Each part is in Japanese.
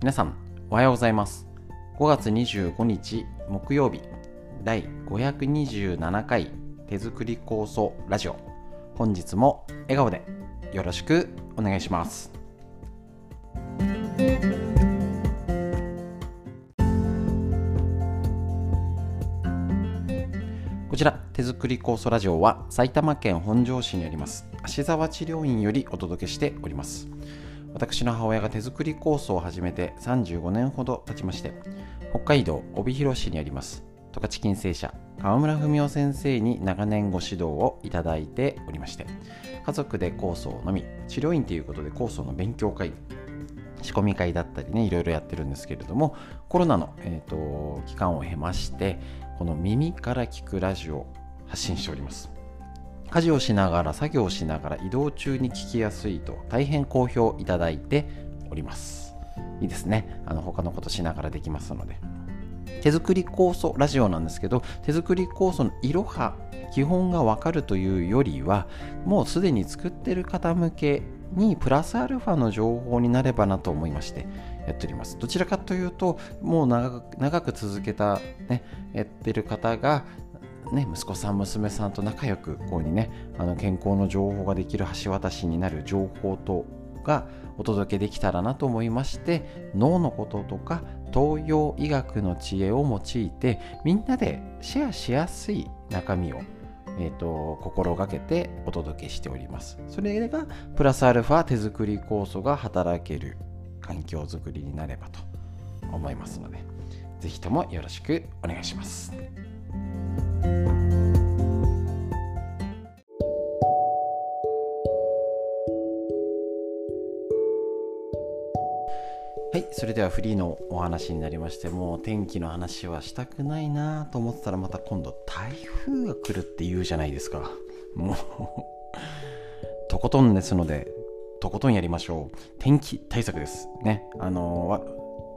皆さんおはようございます。5月25日木曜日第527回手作り構想ラジオ。本日も笑顔でよろしくお願いします。こちら手作り酵素ラジオは埼玉県本庄市にあります芦沢治療院よりお届けしております。私の母親が手作り酵素を始めて35年ほど経ちまして北海道帯広市にあります。十勝金星社川村文夫先生に長年ご指導をいただいておりまして家族で酵素を飲み治療院ということで酵素の勉強会仕込み会だったりねいろいろやってるんですけれどもコロナの、えーと、期間を経ましてこの耳から聞くラジオを発信しております。家事をしながら作業をしながら移動中に聞きやすいと大変好評いただいております。いいですね。あの他のことしながらできますので。手作り酵素ラジオなんですけど手作り酵素のいろは基本がわかるというよりはもうすでに作ってる方向けにプラスアルファの情報になればなと思いましてやっております。どちらかというともう長く続けた、ね、やってる方がね、息子さん娘さんと仲良くこうにねあの健康の情報ができる橋渡しになる情報とがお届けできたらなと思いまして脳のこととか東洋医学の知恵を用いてみんなでシェアしやすい中身をえーと、心がけてお届けしております。それがプラスアルファ手作り酵素が働ける環境づくりになればと思いますので、ぜひともよろしくお願いします。それではフリーのお話になりましてもう天気の話はしたくないなと思ったらまた今度台風が来るって言うじゃないですか。もうとことんですのでとことんやりましょう。天気対策です。ね。あの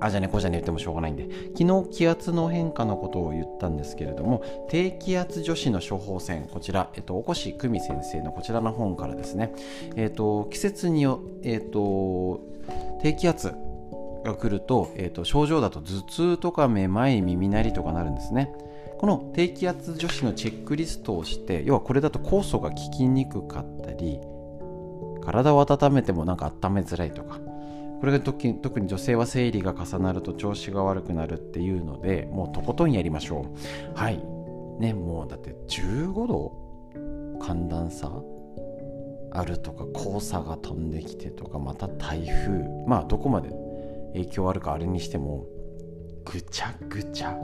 あじゃねこじゃね言ってもしょうがないんで。昨日気圧の変化のことを言ったんですけれども低気圧女子の処方箋こちら、えっと、お越久美先生のこちらの本からですね、えっと、季節によ、えっと、低気圧が来ると,、えーと、症状だと頭痛とかめまい耳鳴りとかなるんですね。この低気圧女子のチェックリストをして要はこれだと酵素が効きにくかったり体を温めてもなんか温めづらいとかこれが特に女性は生理が重なると調子が悪くなるっていうのでもうとことんやりましょう。はい。ねもうだって15度寒暖差あるとか黄砂が飛んできてとかまた台風まあどこまで影響あるかあれにしてもぐちゃぐちゃ。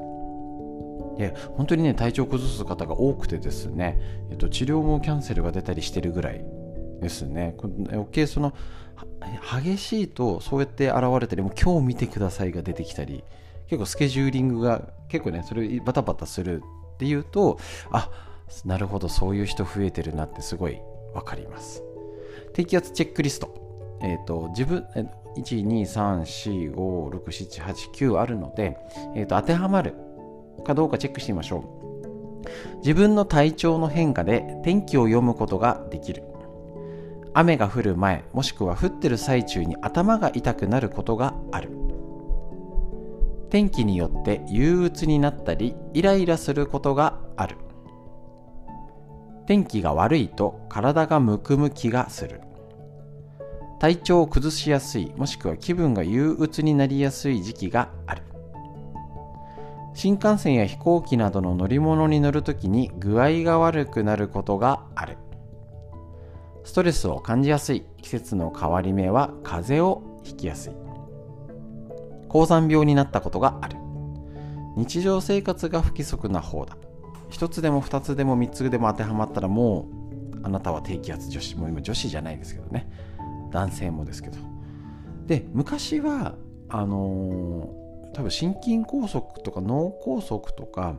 で本当にね体調崩す方が多くてですね、えっと、治療もキャンセルが出たりしてるぐらいですね。余計その激しいとそうやって現れたりも今日見てくださいが出てきたり結構スケジューリングが結構ねそれバタバタするっていうとあなるほどそういう人増えてるなってすごい分かります。低気圧チェックリスト。えっ、ー、と自分123456789あるので、えーと、当てはまるかどうかチェックしてみましょう。自分の体調の変化で天気を読むことができる。雨が降る前もしくは降ってる最中に頭が痛くなることがある。天気によって憂鬱になったりイライラすることがある。天気が悪いと体がむくむ気がする。体調を崩しやすいもしくは気分が憂鬱になりやすい時期がある。新幹線や飛行機などの乗り物に乗るときに具合が悪くなることがある。ストレスを感じやすい季節の変わり目は風邪をひきやすい。高山病になったことがある。日常生活が不規則な方だ。一つでも二つでも三つでも当てはまったらもうあなたは低気圧女子もう今女子じゃないですけどね。男性もですけど。で昔はあのー、多分心筋梗塞とか脳梗塞とか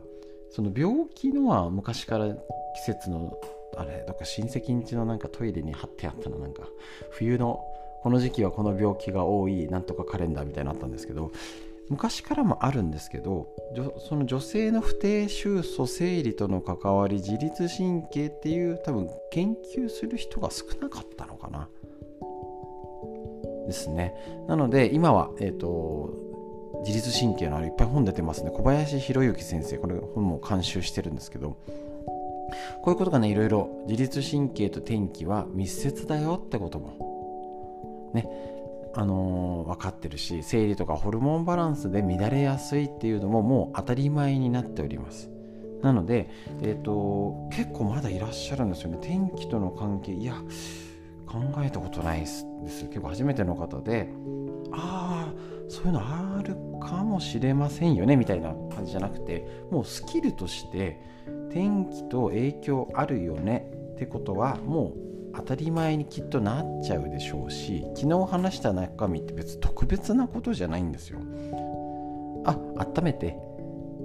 その病気のは昔から季節のあれどっか親戚んちのなんかトイレに貼ってあったのなんか冬のこの時期はこの病気が多いなんとかカレンダーみたいになったんですけど昔からもあるんですけどその女性の不定収素生理との関わり自律神経っていう多分研究する人が少なかったのかな。ですね。なので今は、えーと、自律神経のあるいっぱい本出てますね。小林博之先生これ本も監修してるんですけどこういうことがねいろいろ自律神経と天気は密接だよってこともねあのー、分かってるし生理とかホルモンバランスで乱れやすいっていうのももう当たり前になっております。なので、えーと、結構まだいらっしゃるんですよね。天気との関係いや考えたことないです結構初めての方でああそういうのあるかもしれませんよねみたいな感じじゃなくてもうスキルとして天気と影響あるよねってことはもう当たり前にきっとなっちゃうでしょうし昨日話した中身って別に特別なことじゃないんですよ。あ温めて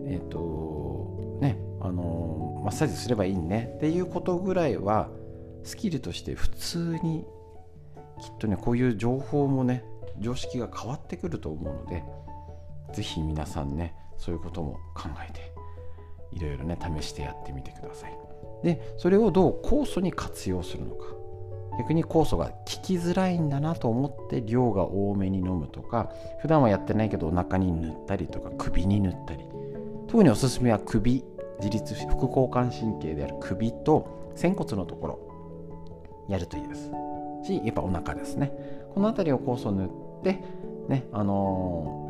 えっ、ー、とねあのマッサージすればいいねっていうことぐらいはスキルとして普通にきっとねこういう情報もね常識が変わってくると思うので是非皆さんねそういうことも考えていろいろね試してやってみてください。でそれをどう酵素に活用するのか。逆に酵素が効きづらいんだなと思って量が多めに飲むとか普段はやってないけどお腹に塗ったりとか首に塗ったり。特におすすめは首自律副交感神経である首と仙骨のところ。やるといいです。しやっぱお腹ですね。この辺りを酵素塗ってねあの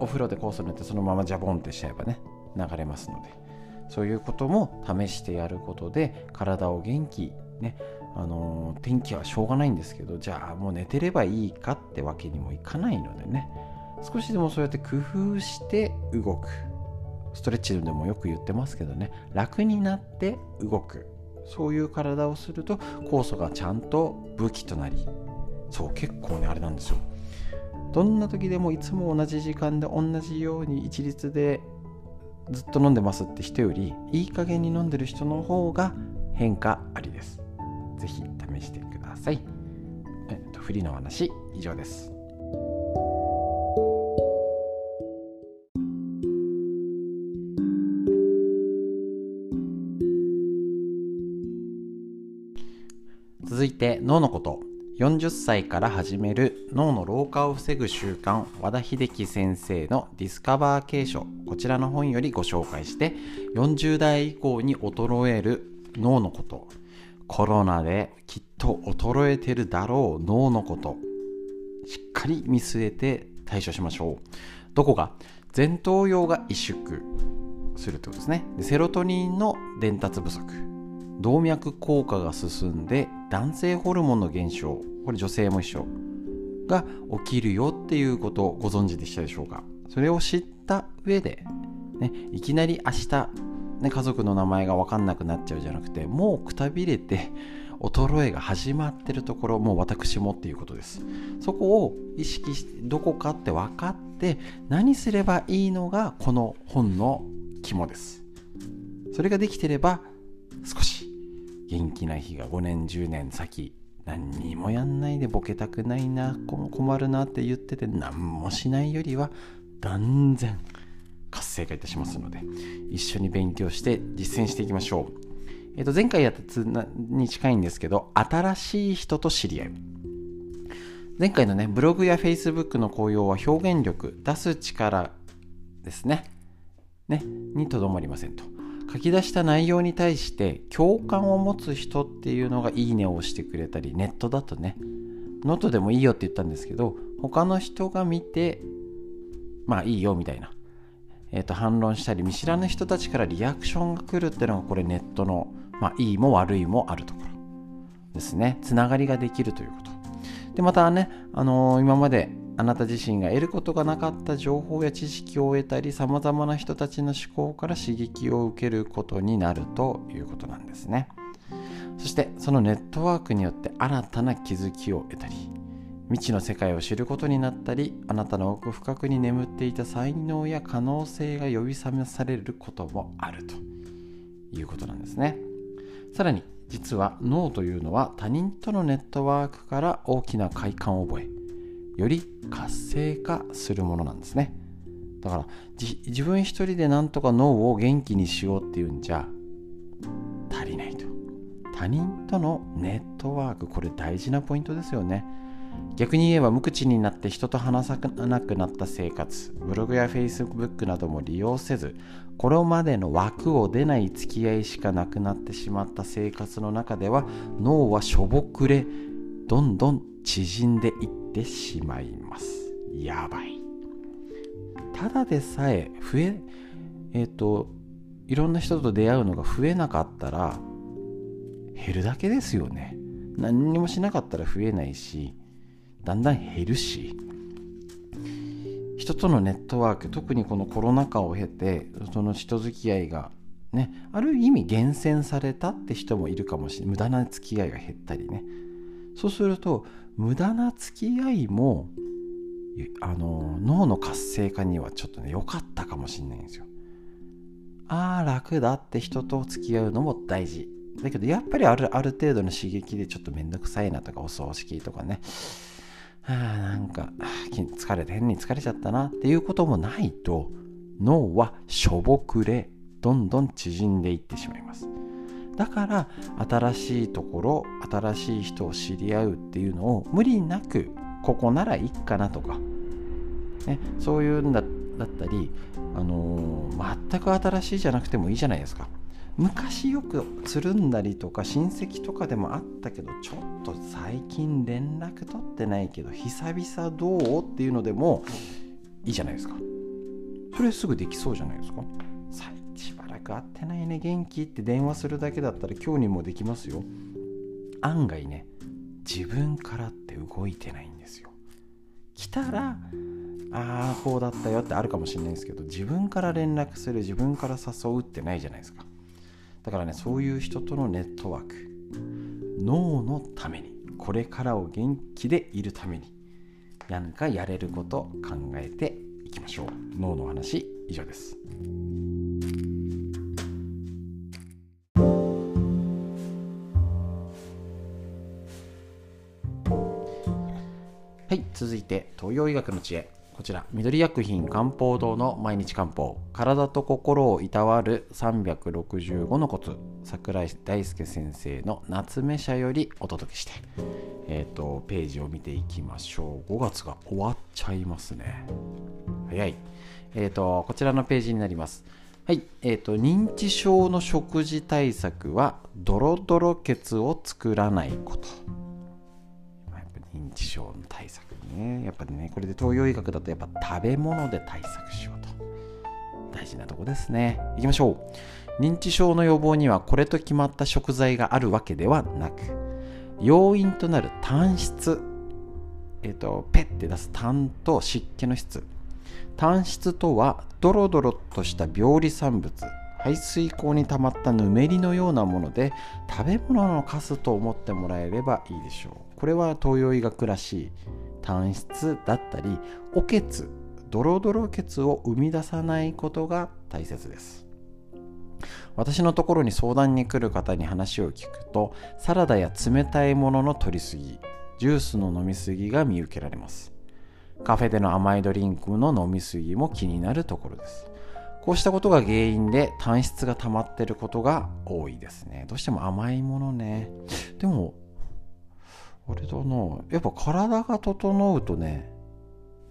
ー、お風呂で酵素塗ってそのままジャボンってしちゃえばね流れますので。そういうことも試してやることで体を元気ねあの天気はしょうがないんですけどじゃあもう寝てればいいかってわけにもいかないのでね。少しでもそうやって工夫して動く。ストレッチでもよく言ってますけどね。楽になって動く。そういう体をすると酵素がちゃんと武器となりそう結構ねあれなんですよ。どんな時でもいつも同じ時間で同じように一律でずっと飲んでますって人よりいい加減に飲んでる人の方が変化ありです。是非試してください。えっとフリーの話以上です。て脳のこと。40歳から始める脳の老化を防ぐ習慣和田秀樹先生のディスカバー継承。こちらの本よりご紹介して40代以降に衰える脳のこと。コロナできっと衰えてるだろう脳のこと。しっかり見据えて対処しましょう。どこが？前頭葉が萎縮するってことですね。でセロトニンの伝達不足。動脈硬化が進んで男性ホルモンの減少これ女性も一緒が起きるよっていうことをご存知でしたでしょうか？それを知った上で、ね、いきなり明日、ね、家族の名前が分かんなくなっちゃうじゃなくてもうくたびれて衰えが始まってるところもう私もっていうことです。そこを意識してどこかって分かって何すればいいのがこの本の肝です。それができてれば少し元気な日が5年10年先。何にもやんないでボケたくないな困るなって言ってて何もしないよりは断然活性化いたしますので一緒に勉強して実践していきましょう、えー、と前回やったつに近いんですけど新しい人と知り合う前回のねブログやフェイスブックの効用は表現力出す力ですね。ねにとどまりませんと。書き出した内容に対して共感を持つ人っていうのがいいねを押してくれたりネットだとね。ノートでもいいよって言ったんですけど他の人が見てまあいいよみたいな、えー、と反論したり見知らぬ人たちからリアクションが来るっていうのがこれネットの、まあ、いいも悪いもあるところ。ですね。つながりができるということ。でまたね、あのー、今まであなた自身が得ることがなかった情報や知識を得たりさまざまな人たちの思考から刺激を受けることになるということなんですね。そしてそのネットワークによって新たな気づきを得たり未知の世界を知ることになったりあなたの奥深くに眠っていた才能や可能性が呼び覚まされることもあるということなんですね。さらに実は脳というのは他人とのネットワークから大きな快感を覚えより活性化するものなんですね。だから自分一人でなんとか脳を元気にしようっていうんじゃ足りないと。他人とのネットワークこれ大事なポイントですよね。逆に言えば無口になって人と話さなくなった生活ブログやフェイスブックなども利用せずこれまでの枠を出ない付き合いしかなくなってしまった生活の中では脳はしょぼくれどんどん縮んでいってしまいます。やばい。ただでさえ増ええっ、ー、といろんな人と出会うのが増えなかったら減るだけですよね。何にもしなかったら増えないしだんだん減るし。人とのネットワーク特にこのコロナ禍を経てその人付き合いがねある意味厳選されたって人もいるかもしれない。無駄な付き合いが減ったりね。そうすると無駄な付き合いもあの脳の活性化にはちょっとね良かったかもしれないんですよ。ああ楽だって人と付き合うのも大事。だけどやっぱりあるある程度の刺激でちょっとめんどくさいなとかお葬式とかね。あなんか疲れて変に疲れちゃったなっていうこともないと脳はしょぼくれどんどん縮んでいってしまいます。だから新しいところ新しい人を知り合うっていうのを無理なくここならいいかなとか、ね、そういうんだったり、あのー、全く新しいじゃなくてもいいじゃないですか。昔よくつるんだりとか親戚とかでもあったけどちょっと最近連絡取ってないけど久々どう？っていうのでもいいじゃないですか。それすぐできそうじゃないですか。く会ってないね元気って電話するだけだったら今日にもできますよ。案外ね自分からって動いてないんですよ。来たらああこうだったよってあるかもしれないんですけど自分から連絡する自分から誘うってないじゃないですか。だからねそういう人とのネットワーク脳のためにこれからを元気でいるために何かやれること考えていきましょう。脳の話以上です。続いて東洋医学の知恵。こちら緑薬品漢方堂の毎日漢方。体と心をいたわる365のコツ。桜井大輔先生の夏目社よりお届けして。えっ、ー、とページを見ていきましょう。5月が終わっちゃいますね。早い。えっ、ー、とこちらのページになります。はい。えっ、ー、と認知症の食事対策はドロドロ血を作らないこと。認知症の対策。ね。やっぱりねこれで東洋医学だとやっぱ食べ物で対策しようと。大事なとこですね。いきましょう。認知症の予防にはこれと決まった食材があるわけではなく要因となる単質えっ、とペッて出す痰と湿気の質。単質とはドロドロとした病理産物排水口に溜まったぬめりのようなもので食べ物のカスと思ってもらえればいいでしょう。これは東洋医学らしい単質だったりおけつドロドロ血を生み出さないことが大切です。私のところに相談に来る方に話を聞くとサラダや冷たいものの取りすぎジュースの飲みすぎが見受けられます。カフェでの甘いドリンクの飲みすぎも気になるところです。こうしたことが原因で単質が溜まってることが多いですね。どうしても甘いものね。でもあれだなやっぱ体が整うとね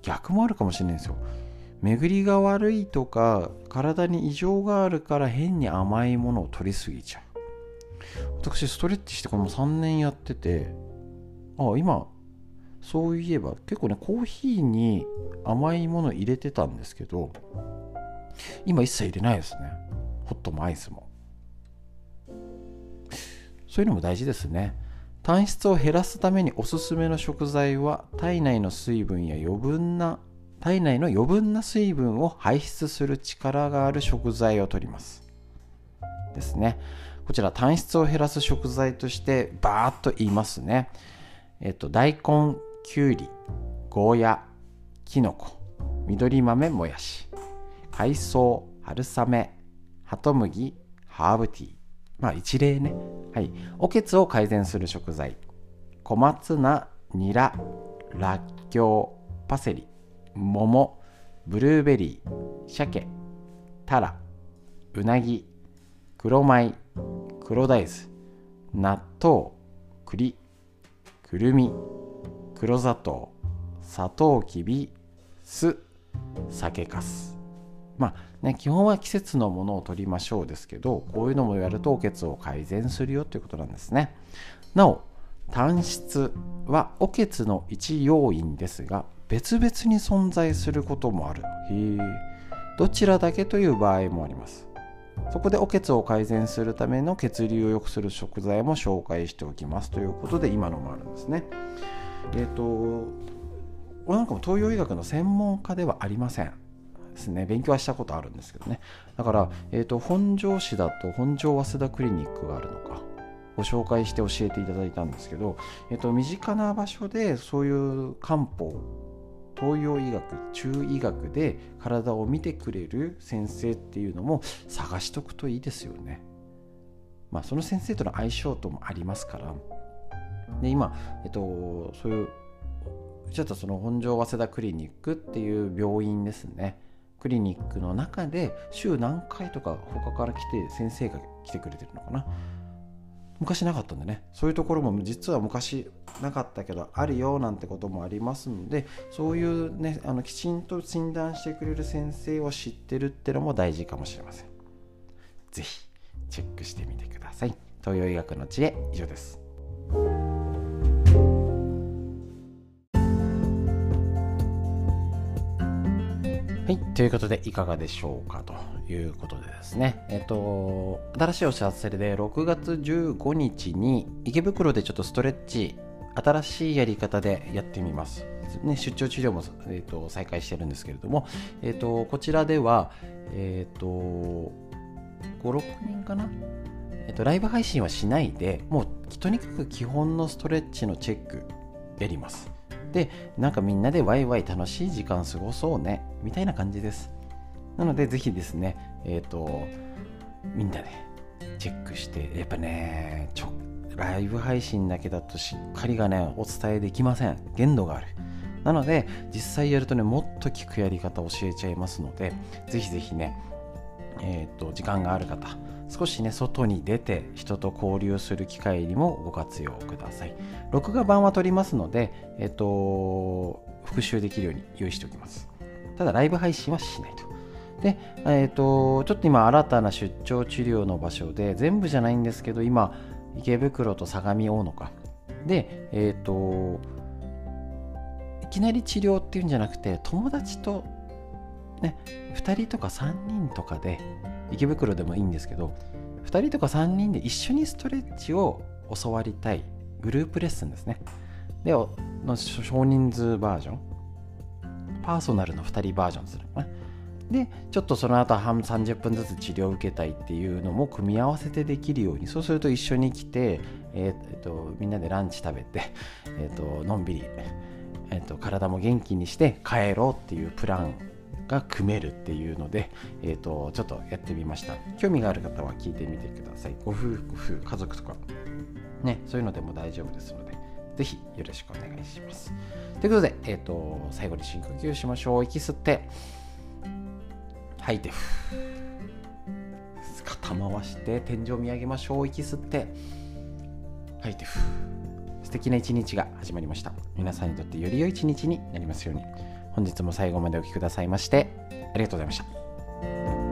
逆もあるかもしれないんですよ。巡りが悪いとか体に異常があるから変に甘いものを取りすぎちゃう。私ストレッチしてこの3年やっててあ今そういえば結構ねコーヒーに甘いもの入れてたんですけど今一切入れないですね。ホットもアイスも。そういうのも大事ですね。単質を減らすためにおすすめの食材は体内の水分や余分な体内の余分な水分を排出する力がある食材を取ります。ですね。こちら単質を減らす食材としてバーッと言いますね。えっと大根きゅうりゴーヤきのこ緑豆もやし海藻春雨ハトムギハーブティー。まあ一例ね。はい。おけつを改善する食材。小松菜、ニラ、らっきょう、パセリ、桃、ブルーベリー、鮭、タラ、うなぎ、黒米、黒大豆、納豆、栗、くるみ、黒砂糖サトウキビ酢酒かすまあね基本は季節のものを取りましょうですけどこういうのもやるとおけつを改善するよということなんですね。なお単質はおけつの一要因ですが別々に存在することもある。へどちらだけという場合もあります。そこでおけつを改善するための血流を良くする食材も紹介しておきますということで今のもあるんですね。えっ、ー、と俺なんかも東洋医学の専門家ではありません。ですね。勉強はしたことあるんですけどね。だから、えーと、本庄市だと本庄早稲田クリニックがあるのか。ご紹介して教えていただいたんですけど、えーと、身近な場所でそういう漢方東洋医学中医学で体を見てくれる先生っていうのも探しとくといいですよね。まあその先生との相性ともありますから。で今、えっと、そういうちょっとその本庄早稲田クリニックっていう病院ですね。クリニックの中で週何回とか他から来て先生が来てくれてるのかな？昔なかったんでね。そういうところも実は昔なかったけどあるよなんてこともありますのでそういうねあのきちんと診断してくれる先生を知ってるってのも大事かもしれません。是非チェックしてみてください。東洋医学の知恵以上です。はい、ということでいかがでしょうかということでですね、えっ、と、新しいお知らせで6月15日に池袋でちょっとストレッチ、新しいやり方でやってみます。ね、出張治療も、えーと、再開してるんですけれども、えーと、こちらでは、えっ、ー、と、5、6人かな？えっと、ライブ配信はしないで、もうとにかく基本のストレッチのチェックやります。でなんかみんなでワイワイ楽しい時間過ごそうねみたいな感じです。なのでぜひですねえっ、ー、とみんなでチェックしてやっぱねちょライブ配信だけだとしっかりがねお伝えできません。限度がある。なので実際やるとねもっと効くやり方教えちゃいますのでぜひぜひねえっ、ー、と時間がある方少しね外に出て人と交流する機会にもご活用ください。録画版は撮りますのでえっ、と復習できるように用意しておきます。ただライブ配信はしないと。で、えっ、とちょっと今新たな出張治療の場所で全部じゃないんですけど今池袋と相模大野か。でえっ、といきなり治療っていうんじゃなくて友達とね2人とか3人とかで池袋でもいいんですけど2人とか3人で一緒にストレッチを教わりたいグループレッスンですね。での少人数バージョン。パーソナルの2人バージョンするのかな。でちょっとその後半30分ずつ治療を受けたいっていうのも組み合わせてできるようにそうすると一緒に来て、えー、えーとみんなでランチ食べて、えーと、のんびり、えーと体も元気にして帰ろうっていうプランが組めるっていうので、えーと、ちょっとやってみました。興味がある方は聞いてみてください。ご夫婦ご夫婦家族とかねそういうのでも大丈夫ですのでぜひよろしくお願いします。ということで、えーと、最後に深呼吸しましょう。息吸って吐いて肩回して天井見上げましょう。息吸って吐いて素敵な一日が始まりました。皆さんにとってより良い一日になりますように。本日も最後までお聴きくださいましてありがとうございました。